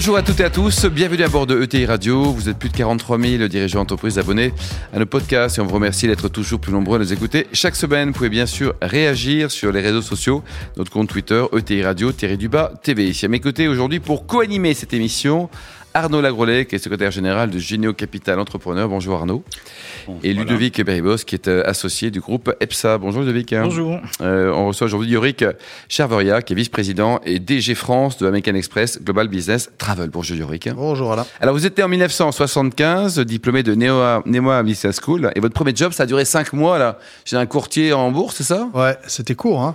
Bonjour à toutes et à tous, bienvenue à bord de ETI Radio. Vous êtes plus de 43 000 dirigeants d'entreprise abonnés à nos podcasts et on vous remercie d'être toujours plus nombreux à nous écouter. Chaque semaine, vous pouvez bien sûr réagir sur les réseaux sociaux, notre compte Twitter, ETI Radio, Thierry Dubas, TV. Ici à mes côtés aujourd'hui pour co-animer cette émission, Arnaud Lagrolet, qui est secrétaire général de Généo Capital Entrepreneur. Bonjour Arnaud. et Ludovic Beribos, qui est euh, associé du groupe EPSA. Bonjour Ludovic. Bonjour. Euh, on reçoit aujourd'hui Yorick Charveria, qui est vice-président et DG France de American Express Global Business Travel. Bonjour Yorick. Bonjour Alain. Alors vous étiez en 1975, diplômé de Nemoa, Nemoa Business School, et votre premier job, ça a duré 5 mois là, chez un courtier en bourse, c'est ça? Ouais, c'était court, hein.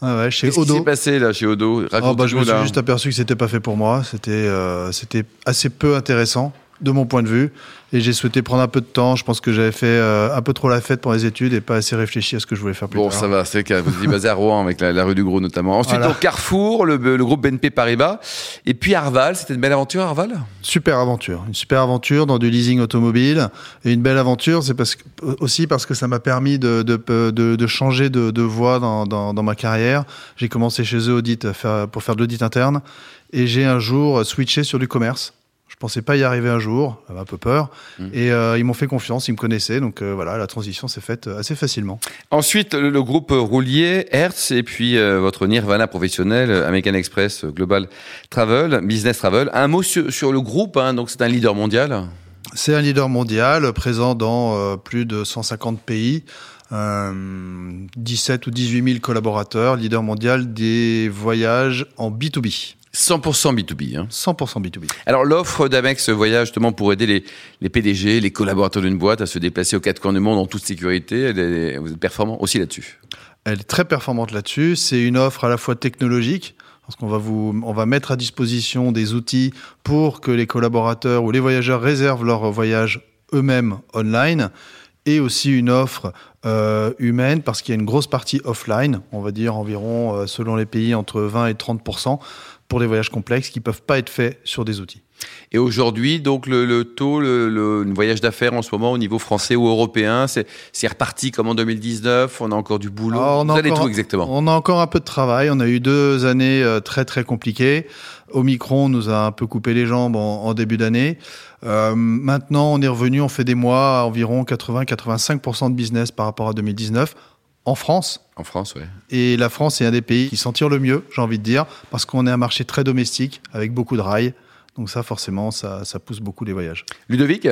Ouais, ouais, chez Qu'est-ce qui s'est passé là chez Odo? Oh, bah, je me suis là. juste aperçu que c'était pas fait pour moi. C'était euh, c'était assez peu intéressant de mon point de vue. Et j'ai souhaité prendre un peu de temps. Je pense que j'avais fait euh, un peu trop la fête pour les études et pas assez réfléchi à ce que je voulais faire plus Bon, tard. ça va, c'est que vous êtes basé à Rouen avec la, la rue du Gros notamment. Ensuite, Voilà. au Carrefour, le, le groupe BNP Paribas. Et puis Arval, c'était une belle aventure, Arval? Super aventure, une super aventure dans du leasing automobile et une belle aventure, c'est parce que, aussi parce que ça m'a permis de, de, de, de changer de, de voie dans, dans, dans ma carrière. J'ai commencé chez eux audit faire, pour faire de l'audit interne et j'ai un jour switché sur du commerce. Je pensais pas y arriver un jour, j'avais un peu peur, et euh, ils m'ont fait confiance, ils me connaissaient, donc euh, voilà, la transition s'est faite assez facilement. Ensuite, le, le groupe roulier, Hertz, et puis euh, votre Nirvana professionnel, euh, American Express euh, Global Travel, Business Travel. Un mot sur, sur le groupe, hein, donc c'est un leader mondial. C'est un leader mondial, présent dans euh, plus de 150 pays, euh, 17 ou 18 000 collaborateurs, leader mondial des voyages en B2B. 100% B2B. Hein. 100% B2B. Alors l'offre d'Amex Voyage justement pour aider les, les PDG, les collaborateurs d'une boîte à se déplacer aux quatre coins du monde en toute sécurité, elle est- vous êtes performant aussi là-dessus. Elle est très performante là-dessus. C'est une offre à la fois technologique, parce qu'on va vous, on va mettre à disposition des outils pour que les collaborateurs ou les voyageurs réservent leur voyage eux-mêmes online, et aussi une offre euh, humaine, parce qu'il y a une grosse partie offline, on va dire environ, euh, selon les pays, entre 20 et 30 pour des voyages complexes qui peuvent pas être faits sur des outils. Et aujourd'hui, donc le, le taux, le, voyage d'affaires en ce moment au niveau français ou européen, c'est reparti comme en 2019. On a encore du boulot. Alors, on Vous a allez encore- tout exactement. On a encore un peu de travail. On a eu deux années euh, très très compliquées. Omicron nous a un peu coupé les jambes en, en début d'année. Euh, maintenant, on est revenu. On fait des mois à environ 80-85% de business par rapport à 2019 en France. En France, ouais. Et la France est un des pays qui s'en tire le mieux, j'ai envie de dire, parce qu'on est un marché très domestique avec beaucoup de rails. Donc ça, forcément, ça, ça pousse beaucoup les voyages. Ludovic,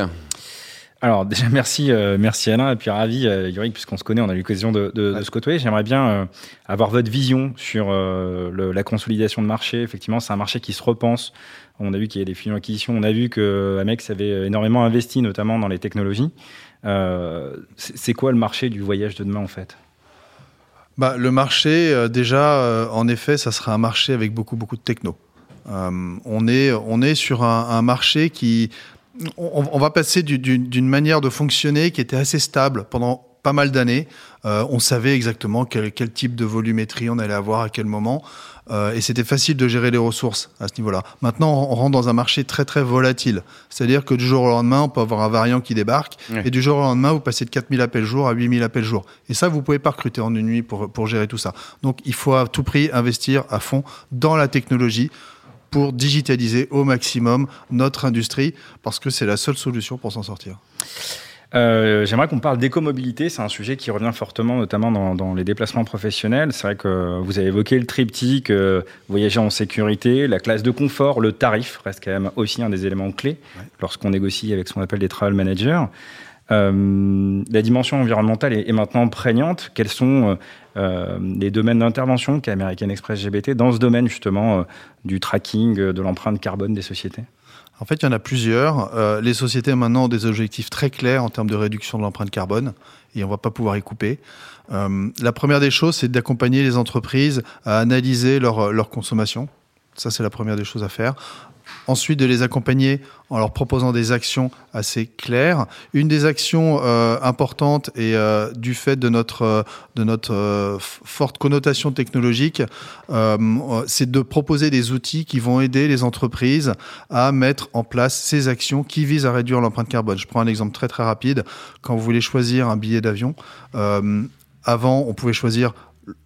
Alors déjà merci euh, merci Alain et puis ravi euh, Yorick puisqu'on se connaît on a eu l'occasion de, de, de se côtoyer. J'aimerais bien euh, avoir votre vision sur euh, le- la consolidation de marché. Effectivement c'est un marché qui se repense. On a vu qu'il y a des fusions acquisitions. On a vu que Amex avait énormément investi notamment dans les technologies. Euh, c'est quoi le marché du voyage de demain en fait? Bah, le marché, euh, déjà, euh, en effet, ça sera un marché avec beaucoup, beaucoup de techno. Euh, on, est, on est sur un, un marché qui... On, on va passer du- d'une manière de fonctionner qui était assez stable pendant pas mal d'années. Euh, on savait exactement quel, quel type de volumétrie on allait avoir à quel moment. Euh, et c'était facile de gérer les ressources à ce niveau-là. Maintenant, on rentre dans un marché très très volatile. C'est-à-dire que du jour au lendemain, on peut avoir un variant qui débarque, et du jour au lendemain, vous passez de 4000 appels jour à 8000 appels jour. Et ça, vous pouvez pas recruter en une nuit pour, pour gérer tout ça. Donc, il faut à tout prix investir à fond dans la technologie pour digitaliser au maximum notre industrie, parce que c'est la seule solution pour s'en sortir. Euh, J'aimerais qu'on parle d'écomobilité. C'est un sujet qui revient fortement, notamment dans, dans les déplacements professionnels. C'est vrai que vous avez évoqué le triptyque, euh, voyager en sécurité, la classe de confort, le tarif reste quand même aussi un des éléments clés lorsqu'on négocie avec ce qu'on appelle des travel managers. Euh, la dimension environnementale est, maintenant prégnante. Quels sont euh, euh, les domaines d'intervention qu'a American Express GBT dans ce domaine justement du tracking de l'empreinte carbone des sociétés? En fait, il y en a plusieurs. Les sociétés maintenant ont des objectifs très clairs en termes de réduction de l'empreinte carbone et on va pas pouvoir y couper. La première des choses, c'est d'accompagner les entreprises à analyser leur consommation. Ça, c'est la première des choses à faire. Ensuite de les accompagner en leur proposant des actions assez claires. Une des actions euh, importantes et euh, du fait de notre, euh, forte connotation technologique, c'est de proposer des outils qui vont aider les entreprises à mettre en place ces actions qui visent à réduire l'empreinte carbone. Je prends un exemple très très rapide. Quand vous voulez choisir un billet d'avion, avant on pouvait choisir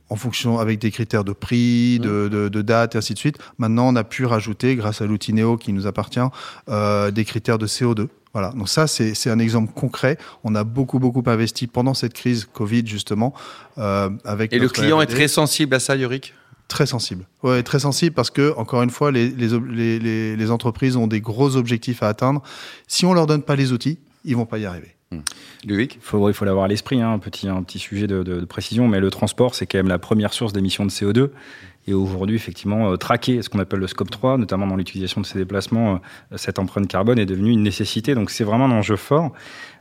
en fonction avec des critères de prix, de, de, de date et ainsi de suite. Maintenant, on a pu rajouter, grâce à l'outil Neo qui nous appartient, euh, des critères de CO2. Voilà. Donc ça, c'est un exemple concret. On a beaucoup beaucoup investi pendant cette crise Covid justement euh, avec Et le client est très sensible à ça, Yorick? Très sensible. Ouais, très sensible parce que, encore une fois, les, les entreprises ont des gros objectifs à atteindre. Si on leur donne pas les outils, ils vont pas y arriver. Ludovic Il faut, faut l'avoir à l'esprit, hein, un, petit, un petit sujet de, de- de précision, mais le transport, c'est quand même la première source d'émissions de CO2. Et aujourd'hui, effectivement, euh, traquer ce qu'on appelle le scope 3, notamment dans l'utilisation de ces déplacements, euh, cette empreinte carbone est devenue une nécessité. Donc c'est vraiment un enjeu fort.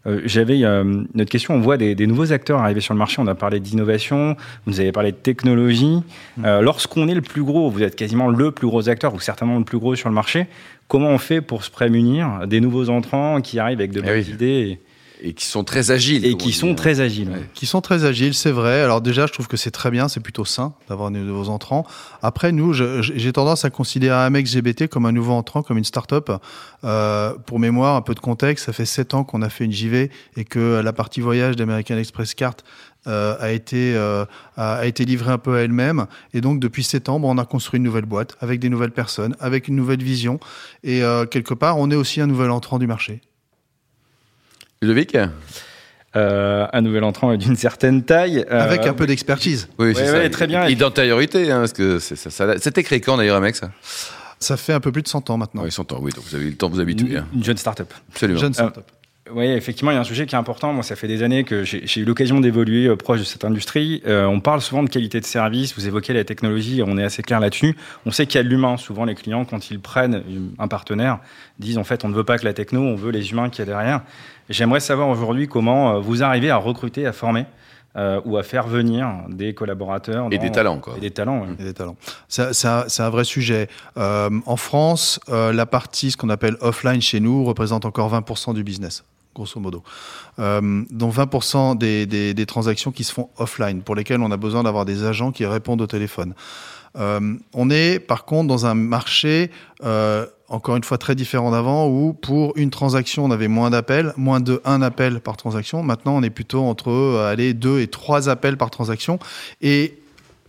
Euh, J'avais notre question, on voit des, des nouveaux acteurs arriver sur le marché, on a parlé d'innovation, vous nous avez parlé de technologie. Euh, Lorsqu'on est le plus gros, vous êtes quasiment le plus gros acteur, ou certainement le plus gros sur le marché, comment on fait pour se prémunir des nouveaux entrants qui arrivent avec de Eh bonnes oui. idées Et qui sont très agiles. et, et qui sont hein. très agiles Ouais. qui sont très agiles, c'est vrai. Alors déjà, je trouve que c'est très bien, c'est plutôt sain d'avoir des nouveaux entrants. Après, nous, j'ai tendance à considérer Amex GBT comme un nouveau entrant, comme une start-up. Euh, pour mémoire, un peu de contexte, ça fait sept ans qu'on a fait une JV et que la partie voyage d'American Express Card euh, a été euh, a, a été livrée un peu à elle-même. Et donc, depuis septembre, on a construit une nouvelle boîte avec des nouvelles personnes, avec une nouvelle vision. Et euh, quelque part, on est aussi un nouvel entrant du marché. Ludovic? Euh, un nouvel entrant d'une certaine taille. euh, Avec un peu d'expertise. Oui, c'est Ouais, ça. ouais, très bien. Et d'antériorité, hein, parce que c'est ça, ça- C'était créé quand d'ailleurs, Amex? Ça Ça fait un peu plus de 100 ans maintenant. Oui, 100 ans, oui, donc vous avez eu le temps de vous habituer. hein. une, une jeune start-up. Absolument. Jeune start-up. Oui, effectivement, il y a un sujet qui est important. Moi, ça fait des années que j'ai eu l'occasion d'évoluer euh, proche de cette industrie. Euh, on parle souvent de qualité de service. Vous évoquez la technologie. On est assez clair là-dessus. On sait qu'il y a l'humain. Souvent, les clients, quand ils prennent un partenaire, disent en fait, on ne veut pas que la techno, on veut les humains qu'il y a derrière. J'aimerais savoir aujourd'hui comment euh, vous arrivez à recruter, à former euh, ou à faire venir des collaborateurs Et des talents, quoi. Et des talents. ouais. et des talents. C'est un vrai sujet. Euh, en France, euh, la partie, ce qu'on appelle offline chez nous, représente encore 20% du business, grosso modo. Euh, dont 20% des, des, des transactions qui se font offline, pour lesquelles on a besoin d'avoir des agents qui répondent au téléphone. Euh, on est par contre dans un marché, euh, encore une fois, très différent d'avant, où pour une transaction, on avait moins d'appels, moins de un appel par transaction. Maintenant, on est plutôt entre euh, allez, deux et trois appels par transaction. Et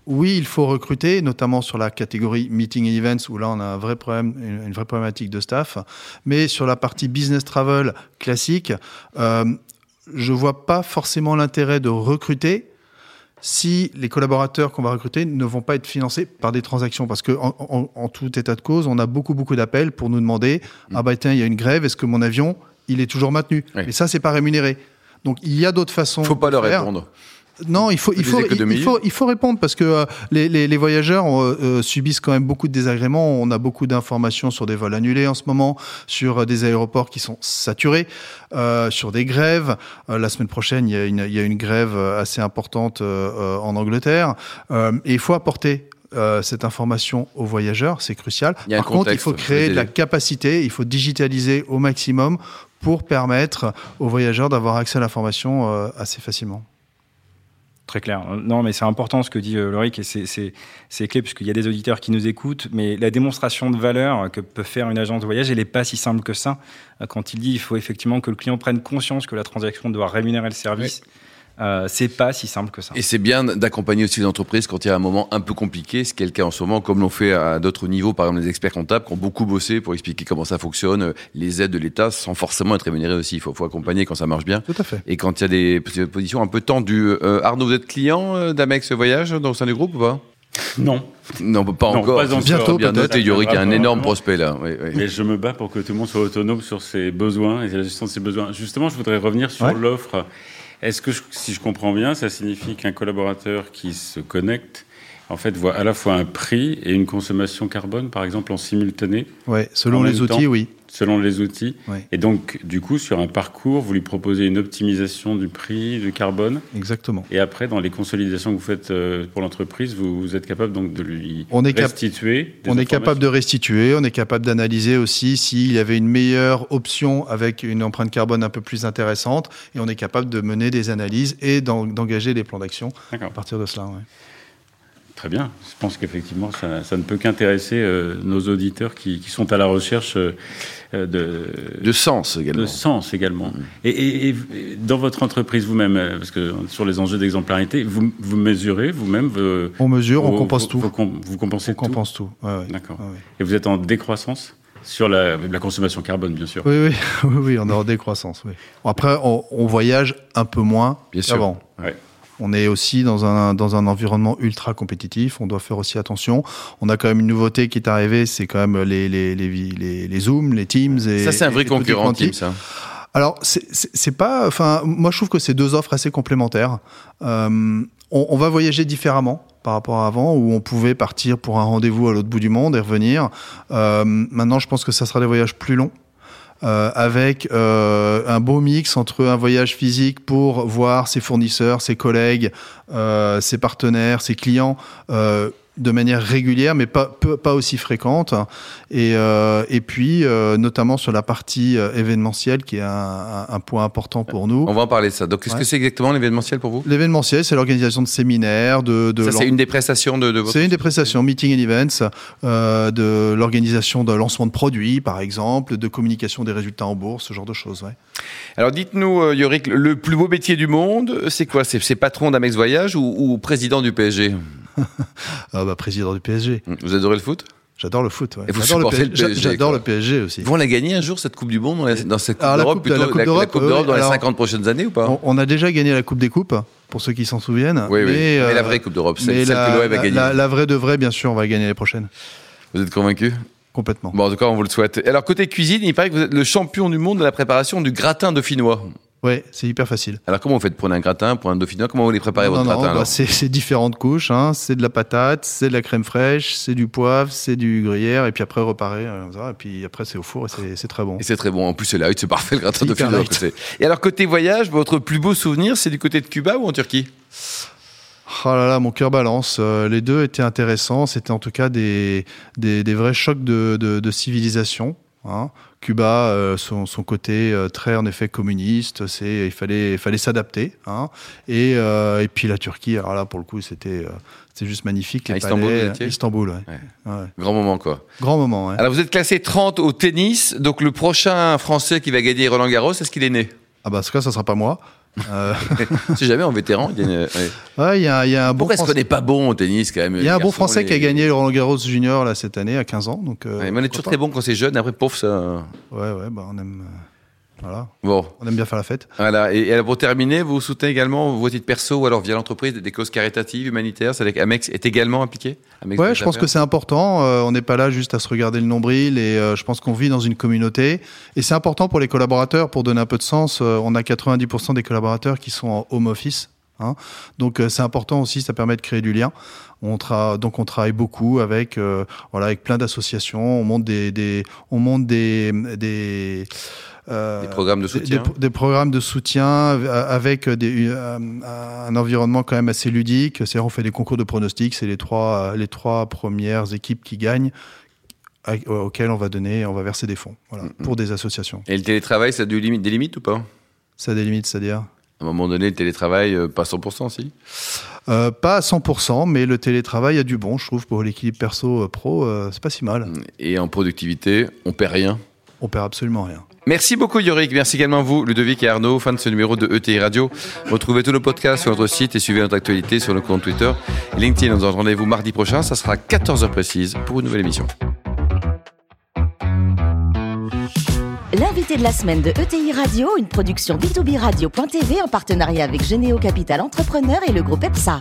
oui, il faut recruter, notamment sur la catégorie meeting and events, où là, on a un vrai problème, une, vraie problématique de staff. Mais sur la partie business travel classique, euh, je vois pas forcément l'intérêt de recruter si les collaborateurs qu'on va recruter ne vont pas être financés par des transactions. Parce que en, en- en tout état de cause, on a beaucoup, beaucoup d'appels pour nous demander Ah bah tiens, il y a une grève, est-ce que mon avion, il est toujours maintenu? Oui. Et ça, c'est pas rémunéré. Donc il y a d'autres façons. Faut pas de leur faire. répondre. Non, il faut, il faut, il, faut, il faut répondre parce que euh, les, les, les voyageurs euh, euh, subissent quand même beaucoup de désagréments. On a beaucoup d'informations sur des vols annulés en ce moment, sur euh, des aéroports qui sont saturés, euh, sur des grèves. Euh, la semaine prochaine, il y a une, il y a une grève assez importante en Angleterre. Euh, et il faut apporter euh, cette information aux voyageurs, c'est crucial. Par contre, il faut créer de la capacité, il faut digitaliser au maximum pour permettre aux voyageurs d'avoir accès à l'information euh, assez facilement. Très clair. Non, mais c'est important ce que dit euh, Loïc et c'est- clé puisqu'il y a des auditeurs qui nous écoutent. Mais la démonstration de valeur que peut faire une agence de voyage, elle n'est pas si simple que ça. Quand il dit il faut effectivement que le client prenne conscience que la transaction doit rémunérer le service, euh, c'est pas si simple que ça. Et c'est bien d'accompagner aussi les entreprises quand il y a un moment un peu compliqué, ce qui est le cas en ce moment, comme l'ont fait à d'autres niveaux, par exemple les experts comptables qui ont beaucoup bossé pour expliquer comment ça fonctionne, les aides de l'État, sans forcément être rémunérés aussi. Il faut, faut accompagner quand ça marche bien. Tout à fait. Et quand il y a des positions un peu tendues. Euh, Arnaud, vous êtes client euh, d'Amex Voyage dans le sein du groupe ou pas? Non, Non, pas Non, encore. pas encore. Bientôt, bien noté, Yorick, il y a un énorme prospect là. Oui, oui. mais je me bats pour que tout le monde soit autonome sur ses besoins et la gestion de ses besoins. Justement, je voudrais revenir sur Ouais. l'offre. Est-ce que, si je comprends bien, ça signifie qu'un collaborateur qui se connecte en fait, voit à la fois un prix et une consommation carbone, par exemple, en simultané. Oui, selon les outils, oui. selon les outils. Et donc, du coup, sur un parcours, vous lui proposez une optimisation du prix du carbone. Exactement. Et après, dans les consolidations que vous faites euh, pour l'entreprise, vous, vous êtes capable donc de lui On est restituer. des On est capable de restituer, on est capable d'analyser aussi s'il y avait une meilleure option avec une empreinte carbone un peu plus intéressante, et on est capable de mener des analyses et d'en- d'engager des plans d'action à partir de cela. ouais. Très bien. Je pense qu'effectivement, ça, ça ne peut qu'intéresser euh, nos auditeurs qui, qui sont à la recherche euh, euh, de, De sens également. de sens également. Et, et- et dans votre entreprise vous-même, parce que sur les enjeux d'exemplarité, vous, vous mesurez vous-même On mesure, on compense vos- tout. vos vous compensez On tout compense tout. ouais, ouais. D'accord. Ouais, ouais. Et vous êtes en décroissance sur la, la consommation carbone, bien sûr. Oui, oui, oui, oui, on est en décroissance. Oui. Bon, Après, on, on voyage un peu moins Bien sûr. qu'avant. Ouais. On est aussi dans un, dans un environnement ultra compétitif. On doit faire aussi attention. On a quand même une nouveauté qui est arrivée, c'est quand même les, les, les, les, les Zooms, les Teams. Et, Ça, c'est un vrai concurrent. Teams. ça. Alors, c'est- c'est c'est pas. Enfin, moi, je trouve que c'est deux offres assez complémentaires. Euh, on, on va voyager différemment par rapport à avant, où on pouvait partir pour un rendez-vous à l'autre bout du monde et revenir. Euh, maintenant, je pense que ça sera des voyages plus longs. Euh, avec euh, un beau mix entre un voyage physique pour voir ses fournisseurs, ses collègues, euh, ses partenaires, ses clients de manière régulière, mais pas, peu- pas aussi fréquente. Et, euh, et puis, euh, notamment sur la partie euh, événementielle, qui est un, point important pour nous. On va en parler de ça. Donc, qu'est-ce Ouais. que c'est exactement l'événementiel pour vous? L'événementiel, c'est l'organisation de séminaires, de, de Ça, c'est une des prestations de, de votre. c'est une des prestations, meeting and events, de l'organisation de lancement de produits, par exemple, de communication des résultats en bourse, ce genre de choses. Ouais. Alors, dites-nous, Yorick, le plus beau métier du monde, c'est quoi? C'est c'est patron d'Amex Voyage ou, ou président du PSG Ah bah, président du PSG. Vous adorez le foot? J'adore le foot. ouais. J'adore le le le PSG aussi. Vont la gagner un jour, cette Coupe du Monde, dans, cette Coupe la d'Europe, la Coupe la, d'Europe, Coupe d'Europe oui, dans les alors- 50 prochaines années ou pas? On, on a déjà gagné la Coupe des Coupes, pour ceux qui s'en souviennent. Oui, oui. mais, Mais la euh, vraie Coupe d'Europe, celle, que l'OM a la- gagnée. la- la vraie de vraie, bien sûr, on va gagner les prochaines. Vous êtes convaincu Complètement. Bon, en tout cas, on vous le souhaite. Alors, côté cuisine, il paraît que vous êtes le champion du monde de la préparation du gratin dauphinois. Ouais, c'est hyper facile. Alors, comment vous faites pour un gratin, pour un dauphinois Comment vous les préparez, Non, votre non, gratin bah, c'est différentes couches. Hein. C'est de la patate, c'est de la crème fraîche, c'est du poivre, c'est du gruyère, et puis après reparer. euh, et puis après c'est au four et c'est- très bon. Et c'est très bon. En plus, c'est light, c'est parfait le gratin dauphinois. Et alors, côté voyage, votre plus beau souvenir, c'est du côté de Cuba ou en Turquie? Oh là là, mon cœur balance. Euh, les deux étaient intéressants. C'était en tout cas des, des, des vrais chocs de, de, de civilisation. Hein. Cuba, euh, son, son côté euh, très en effet communiste, c'est il fallait il fallait s'adapter. hein. Et, euh, et puis la Turquie, alors là pour le coup c'était c'était juste magnifique. Les À Istanbul, palais, étiez Istanbul, ouais. Ouais. Ouais. Grand moment, quoi. Grand moment. Alors, vous êtes classé 30 au tennis. Donc, le prochain Français qui va gagner Roland Garros, est-ce qu'il est né? Ah bah en tout cas ça sera pas moi. Euh, Si jamais en vétéran, il est né. ouais. y a, y a un bon Pourquoi est-ce Français- qu'on n'est pas bon au tennis quand même il y a un bon Français les- qui a gagné le Roland Garros Junior là cette année à 15 ans. Donc euh, Ouais, mais on est toujours très bon quand c'est jeune. Après, pauvre, ça. Ouais ouais, bah on aime euh, voilà, Bon, on aime bien faire la fête. voilà. Et, pour terminer, vous soutenez également, vos titres perso ou alors via l'entreprise, des causes caritatives, humanitaires. C'est-à-dire qu'Amex est également impliqué? Amex Ouais, je pense que c'est important. Euh, on n'est pas là juste à se regarder le nombril et euh, je pense qu'on vit dans une communauté. Et c'est important pour les collaborateurs, pour donner un peu de sens. Euh, on a 90% des collaborateurs qui sont en home office. Hein. Donc euh, c'est important aussi, ça permet de créer du lien. On tra- donc on travaille beaucoup avec euh, voilà avec plein d'associations. On monte des, des on monte des des euh, Des programmes de soutien. Des, des programmes de soutien avec des, euh, un environnement quand même assez ludique. C'est-à-dire, on fait des concours de pronostics. C'est les trois, les trois premières équipes qui gagnent auxquelles on va donner, on va verser des fonds voilà, Mm-hmm. pour des associations. Et le télétravail, ça a des limites ou pas? Ça a des limites, c'est-à-dire? À un moment donné, le télétravail, euh, pas 100%, si? Euh, Pas à 100%, mais le télétravail a du bon, je trouve, pour l'équilibre perso-pro. c'est pas si mal. Et en productivité, on perd rien. On perd absolument rien. Merci beaucoup Yorick, merci également à vous Ludovic et Arnaud, fan de ce numéro de ETI Radio. Retrouvez tous nos podcasts sur notre site et suivez notre actualité sur le compte Twitter et LinkedIn. On se rendez-vous mardi prochain, ça sera 14h précise pour une nouvelle émission. L'invité de la semaine de ETI Radio, une production b2b radio.tv en partenariat avec Généo Capital Entrepreneur et le groupe EPSA.